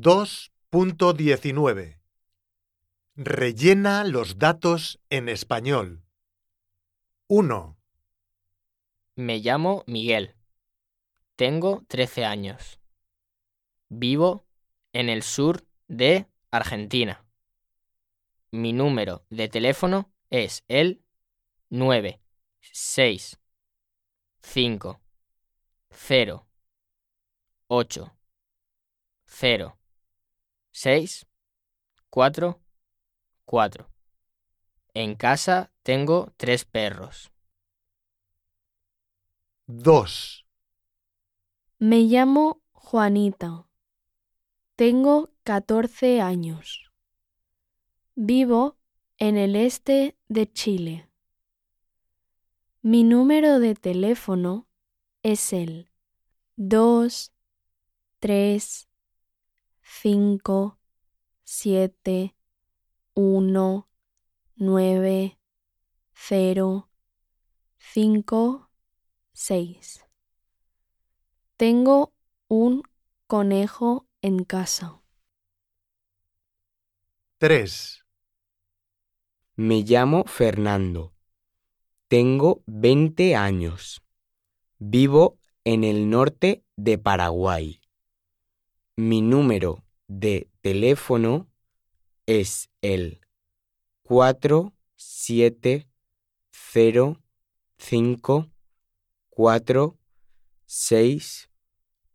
2.19 Rellena los datos en español. 1, Me llamo Miguel. Tengo 13 años. Vivo en el sur de Argentina. Mi número de teléfono es el 9 6 5 0 8 0 6 4 4. En casa tengo tres perros. 2, Me llamo Juanita. Tengo 14 años. Vivo en el este de Chile. Mi número de teléfono es el 2 3 5 7 1 9 0 5 6. Tengo un conejo en casa. 3, Me llamo Fernando. Tengo 20 años. Vivo en el norte de Paraguay. Mi número de teléfono es el 4705 4 6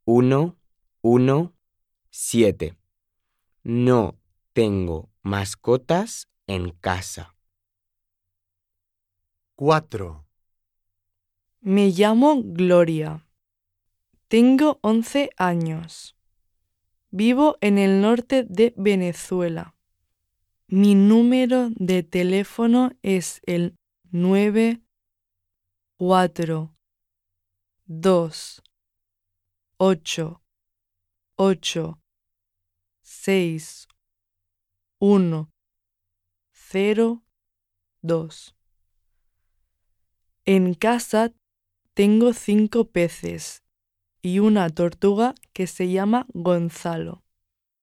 1 1 7. No tengo mascotas en casa. 4, Me llamo Gloria. Tengo 11 años. Vivo en el norte de Venezuela. Mi número de teléfono es el 9 4 2 8 8 6 1 0 2. En casa tengo cinco peces y una tortuga que se llama Gonzalo.